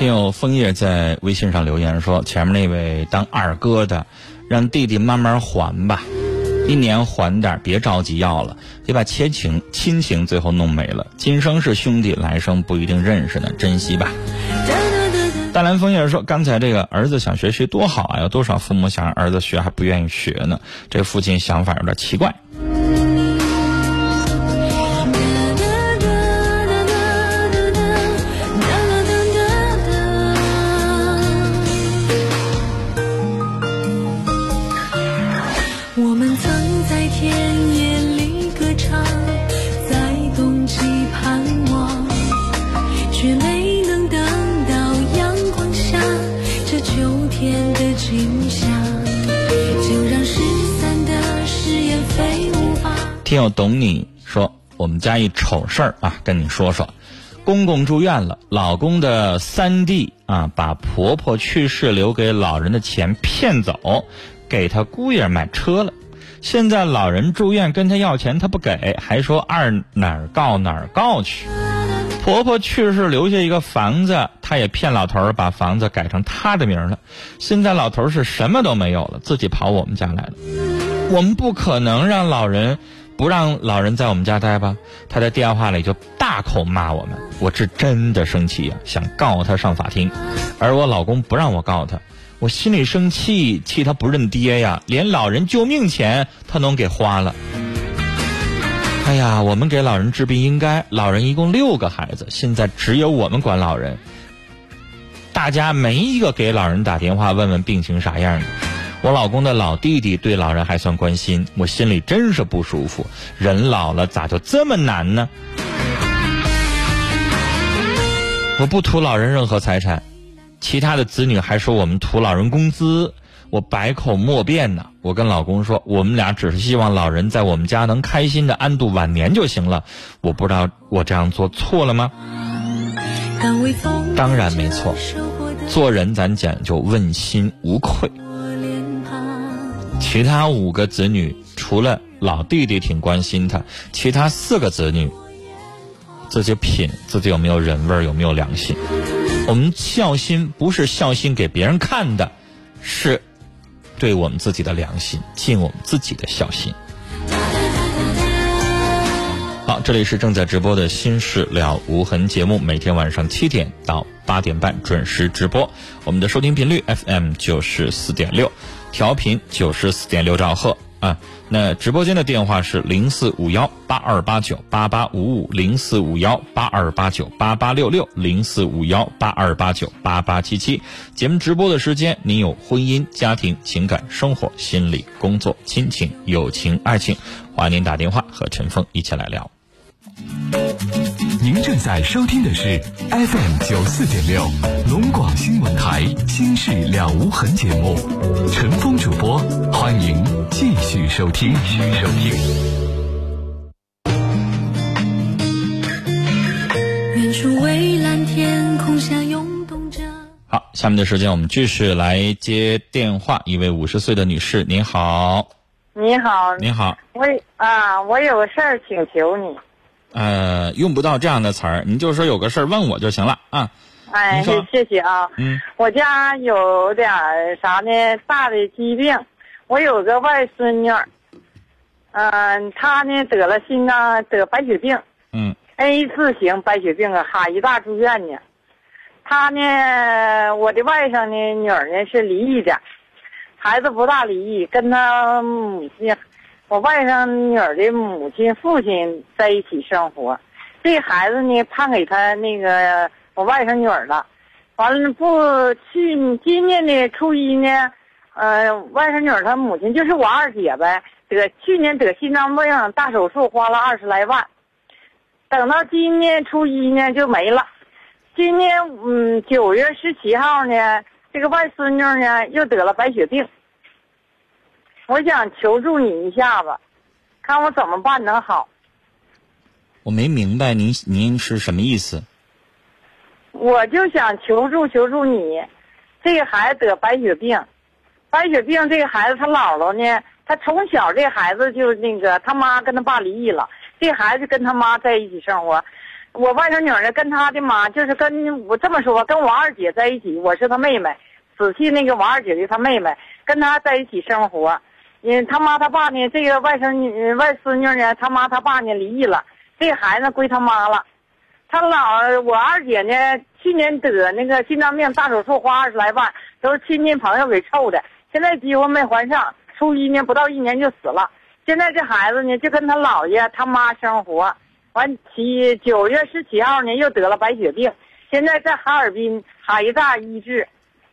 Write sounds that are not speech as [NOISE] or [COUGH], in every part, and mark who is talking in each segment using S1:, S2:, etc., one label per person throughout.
S1: 听友枫叶在微信上留言说：“前面那位当二哥的，让弟弟慢慢还吧，一年还点，别着急要了，别把亲情亲情最后弄没了。今生是兄弟，来生不一定认识呢，珍惜吧。”大蓝枫叶说：“刚才这个儿子想学习多好啊，有多少父母想让儿子学还不愿意学呢？这父亲想法有点奇怪。”
S2: 天的景象。就让失散的誓言飞舞吧。
S1: 听友懂你说，我们家一丑事儿啊，跟你说说。公公住院了，老公的三弟啊，把婆婆去世留给老人的钱骗走，给他姑爷买车了。现在老人住院跟他要钱，他不给，还说二哪儿告哪儿告去。婆婆去世留下一个房子，她也骗老头儿把房子改成他的名了。现在老头儿是什么都没有了，自己跑我们家来了。我们不可能让老人不让老人在我们家待吧？他在电话里就大口骂我们，我是真的生气呀、想告他上法庭。而我老公不让我告他，我心里生气，气他不认爹呀，连老人救命钱他能给花了。哎呀，我们给老人治病应该，老人一共六个孩子，现在只有我们管老人，大家没一个给老人打电话问问病情啥样的。我老公的老弟弟对老人还算关心，我心里真是不舒服。人老了咋就这么难呢？我不图老人任何财产，其他的子女还说我们图老人工资，我百口莫辩呐。我跟老公说，我们俩只是希望老人在我们家能开心的安度晚年就行了。我不知道我这样做错了吗？
S2: 当
S1: 然没错做人咱讲究问心无愧。其他五个子女除了老弟弟挺关心他，其他四个子女自己品自己有没有人味儿，有没有良心。我们孝心不是孝心给别人看的，是对我们自己的良心，尽我们自己的孝心。好，这里是正在直播的《心事了无痕》节目，每天晚上七点到八点半准时直播。我们的收听频率 FM 九十四点六，调频九十四点六兆赫啊。那直播间的电话是零四五幺八二八九八八五五，零四五幺八二八九八八六六，零四五幺八二八九八八七七。节目直播的时间，您有婚姻、家庭、情感、生活、心理、工作、亲情、友情、爱情，欢迎您打电话和陈峰一起来聊。
S3: 您正在收听的是 FM 九四点六龙广新闻台《心事了无痕》节目，陈峰主播，欢迎继续收听。继续收听。
S2: 远处蔚蓝天空下涌动着。
S1: 好，下面的时间我们继续来接电话。一位五十岁的女士，您好，
S4: 你好，
S1: 你好，
S4: 我啊，我有个事儿请求你。
S1: 呃，用不到这样的词儿，你就说有个事儿问我就行了啊。
S4: 哎谢谢啊。
S1: 嗯，
S4: 我家有点啥呢？大的疾病。我有个外孙女儿，嗯、她呢得了心脏得白血病
S1: 嗯
S4: ，A 字型白血病啊，哈医大住院呢。她呢，我的外甥呢女儿呢是离异的，孩子不大离异，跟她母亲，我外甥女儿的母亲父亲在一起生活。这孩子呢判给他那个我外甥女儿了，完了不去今年的初一呢，呃，外甥女儿她母亲就是我二姐呗，得去年得心脏病大手术花了二十来万，等到今年初一呢就没了。今年嗯九月十七号呢，这个外孙女呢又得了白血病。我想求助你一下子，看我怎么办能好。
S1: 我没明白您您是什么意思？
S4: 我就想求助求助你，这个孩子得白血病，白血病这个孩子他姥姥呢，他从小这孩子就那个他妈跟他爸离异了，这孩子跟他妈在一起生活。我外甥女儿呢，跟他的妈就是跟我这么说吧，跟王二姐在一起，我是他妹妹，仔细那个王二姐的他妹妹，跟他在一起生活。嗯，他妈他爸呢，这个外甥女外孙女呢，他妈他爸呢离异了，这孩子归他妈了。他姥我二姐呢，去年得那个心脏病大手术花二十来万，都是亲戚朋友给凑的，现在几乎没还上。初一呢，不到一年就死了。现在这孩子呢，就跟他姥爷他妈生活。完七九月十七号呢，又得了白血病，现在在哈尔滨海大医治。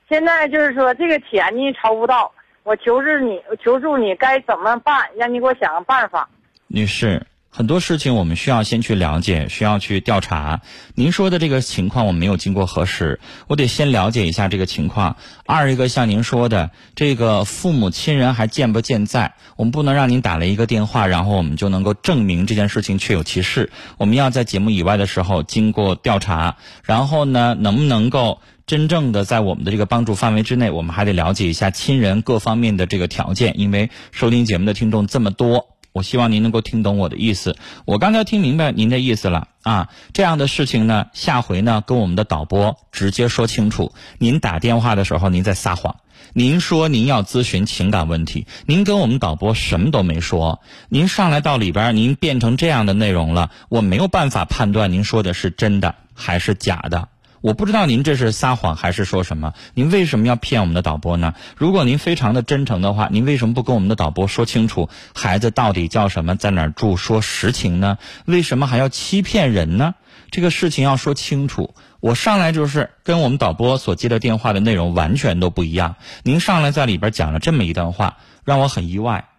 S4: 现在就是说这个钱呢筹不到，我求助你，我求助你该怎么办？让你给我想个办法。
S1: 女士。很多事情我们需要先去了解，需要去调查。您说的这个情况我没有经过核实，我得先了解一下这个情况。二一个像您说的，这个父母亲人还健不健在？我们不能让您打了一个电话，然后我们就能够证明这件事情确有其事。我们要在节目以外的时候经过调查，然后呢，能不能够真正的在我们的这个帮助范围之内，我们还得了解一下亲人各方面的这个条件。因为收听节目的听众这么多。我希望您能够听懂我的意思。我刚才听明白您的意思了啊！这样的事情呢，下回呢跟我们的导播直接说清楚。您打电话的时候您在撒谎，您说您要咨询情感问题，您跟我们导播什么都没说。您上来到里边，您变成这样的内容了，我没有办法判断您说的是真的还是假的。我不知道您这是撒谎还是说什么？您为什么要骗我们的导播呢？如果您非常的真诚的话，您为什么不跟我们的导播说清楚孩子到底叫什么，在哪儿住，说实情呢？为什么还要欺骗人呢？这个事情要说清楚。我上来就是跟我们导播所接的电话的内容完全都不一样。您上来在里边讲了这么一段话，让我很意外，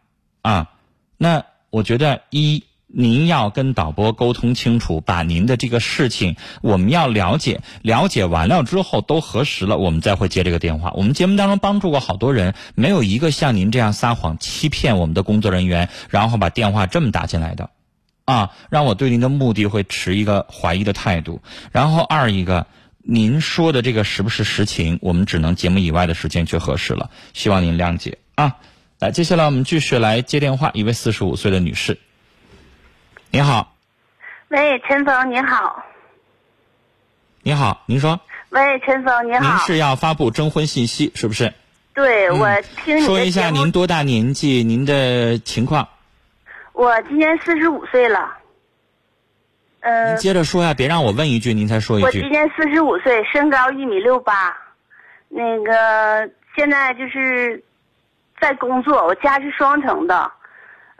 S1: 啊，那我觉得一。您要跟导播沟通清楚，把您的这个事情我们要了解，了解完了之后都核实了，我们再会接这个电话。我们节目当中帮助过好多人，没有一个像您这样撒谎欺骗我们的工作人员，然后把电话这么打进来的，啊，让我对您的目的会持一个怀疑的态度。然后二一个，您说的这个是不是实情，我们只能节目以外的时间去核实了，希望您谅解啊。来，接下来我们继续来接电话，一位四十五岁的女士。你好，
S5: 喂，陈峰，你好。
S1: 你好，您说。
S5: 喂，陈峰，您好。
S1: 您是要发布征婚信息是不是？
S5: 对，我听你
S1: 说一下您多大年纪，您的情况。
S5: 我今年四十五岁了。嗯。
S1: 接着说呀，别让我问一句，您才说一句。
S5: 我今年四十五岁，身高一米六八，那个现在就是在工作，我家是双城的。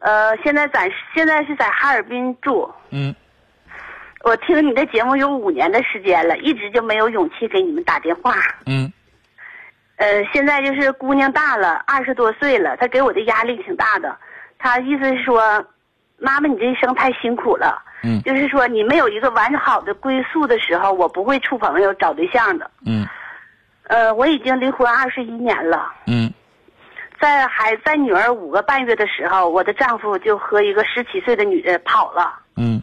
S5: 呃，现在暂时现在是在哈尔滨住。
S1: 嗯。
S5: 我听你的节目有五年的时间了，一直就没有勇气给你们打电话。
S1: 嗯。
S5: 呃，现在就是姑娘大了，二十多岁了，她给我的压力挺大的。她意思是说，妈妈，你这一生太辛苦了。
S1: 嗯。
S5: 就是说，你没有一个完好的归宿的时候，我不会处朋友、找对象的。
S1: 嗯。
S5: 呃，我已经离婚二十一年了。
S1: 嗯。
S5: 在孩在女儿五个半月的时候，我的丈夫就和一个十七岁的女的跑了。
S1: 嗯，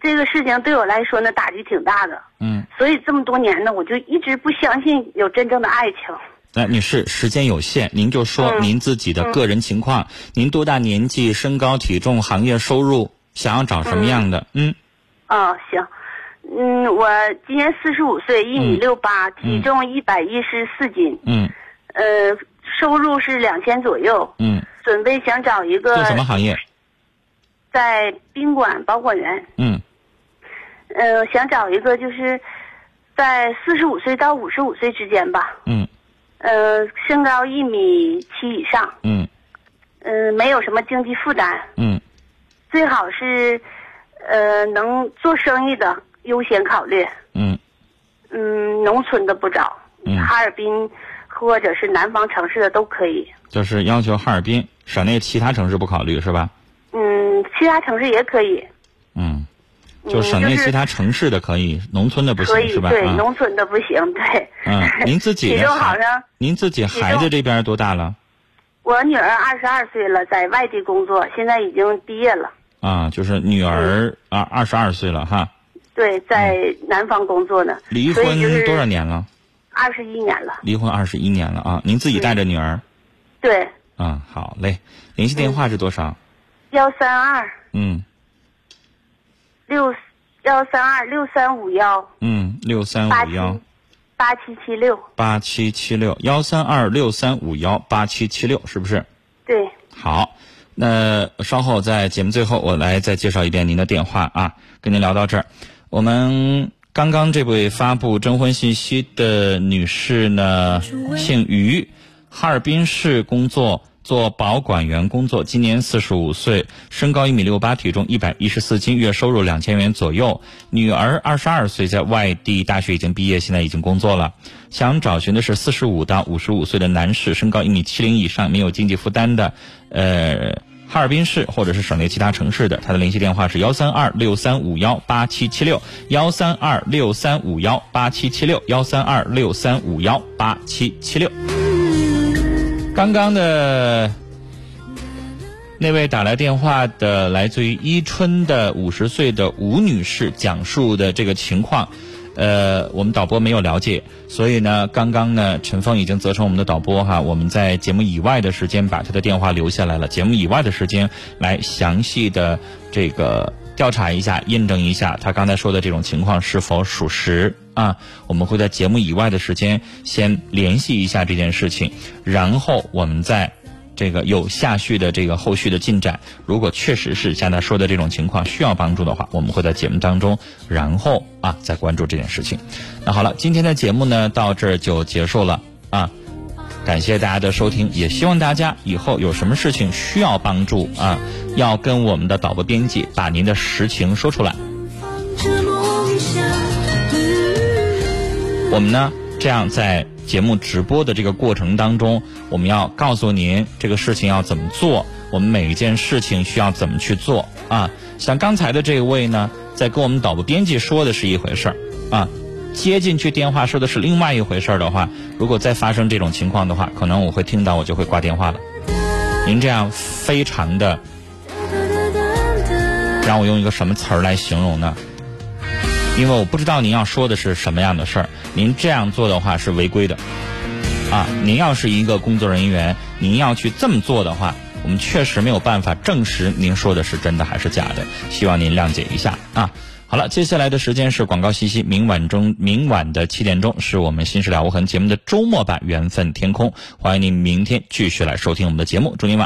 S5: 这个事情对我来说呢，打击挺大的。
S1: 嗯，
S5: 所以这么多年呢，我就一直不相信有真正的爱情。
S1: 那女士，时间有限，您就说您自己的个人情况，您多大年纪，身高体重，行业收入，想要找什么样的？
S5: 嗯。哦，行。嗯，我今年四十五岁，一米六八，体重一百一十四斤。
S1: 嗯。
S5: 呃。收入是两千左右。
S1: 嗯。
S5: 准备想找一个。
S1: 做什么行业？
S5: 在宾馆保管员。
S1: 嗯。
S5: 呃，想找一个就是在四十五岁到五十五岁之间吧。
S1: 嗯。
S5: 呃，身高一米七以上。
S1: 嗯。
S5: 嗯，没有什么经济负担。
S1: 嗯。
S5: 最好是，呃，能做生意的优先考虑。
S1: 嗯。
S5: 嗯，农村的不找。
S1: 嗯。
S5: 哈尔滨。或者是南方城市的都可以，
S1: 就是要求哈尔滨省内其他城市不考虑是吧？
S5: 嗯，其他城市也可以。
S1: 嗯，就省内其他城市的可以，农村的不行是吧？
S5: 对，农村的不行，对。
S1: 嗯，您自己
S5: 体重 [LAUGHS] 好像。
S1: 您自己孩子这边多大了？
S5: 我女儿二十二岁了，在外地工作，现在已经毕业了。
S1: 啊，就是女儿啊，二十二岁了哈。
S5: 对，在南方工作呢。
S1: 离婚多少年了？
S5: 二十一年了，
S1: 离婚二十一年了啊！您自己带着女儿？
S5: 对，
S1: 嗯，好嘞。联系电话是多少？
S5: 幺三二
S1: 嗯
S5: 六幺三二六三五幺
S1: 嗯，六三五幺
S5: 八七七六，
S1: 八七七六幺三二六三五幺八七七六，是不是？
S5: 对，
S1: 好，那稍后在节目最后，我来再介绍一遍您的电话啊。跟您聊到这儿，我们刚刚这位发布征婚信息的女士呢，姓于，哈尔滨市工作。做保管员工作，今年四十五岁，身高一米六八，体重一百一十四斤，月收入两千元左右。女儿二十二岁，在外地大学已经毕业，现在已经工作了。想找寻的是四十五到五十五岁的男士，身高一米七零以上，没有经济负担的，呃，哈尔滨市或者是省内其他城市的。他的联系电话是幺三二六三五幺八七七六，幺三二六三五幺八七七六，幺三二六三五幺八七七六。刚刚的那位打来电话的，来自于伊春的五十岁的吴女士讲述的这个情况，呃，我们导播没有了解，所以呢，刚刚呢，陈峰已经责成我们的导播哈，我们在节目以外的时间把他的电话留下来了，节目以外的时间来详细的这个调查一下，验证一下他刚才说的这种情况是否属实。啊，我们会在节目以外的时间先联系一下这件事情，然后我们再这个有下续的这个后续的进展。如果确实是像他说的这种情况需要帮助的话，我们会在节目当中，然后啊再关注这件事情。那好了，今天的节目呢到这儿就结束了啊，感谢大家的收听，也希望大家以后有什么事情需要帮助啊，要跟我们的导播编辑把您的实情说出来。我们呢，这样在节目直播的这个过程当中，我们要告诉您这个事情要怎么做，我们每一件事情需要怎么去做啊。像刚才的这位呢，在跟我们导播编辑说的是一回事儿啊，接进去电话说的是另外一回事儿的话，如果再发生这种情况的话，可能我会听到我就会挂电话了。您这样非常的，让我用一个什么词儿来形容呢？因为我不知道您要说的是什么样的事儿，您这样做的话是违规的，啊，您要是一个工作人员，您要去这么做的话，我们确实没有办法证实您说的是真的还是假的，希望您谅解一下啊。好了，接下来的时间是广告信息，明晚中明晚的七点钟是我们《新事了无痕》节目的周末版《缘分天空》，欢迎您明天继续来收听我们的节目，祝您晚安。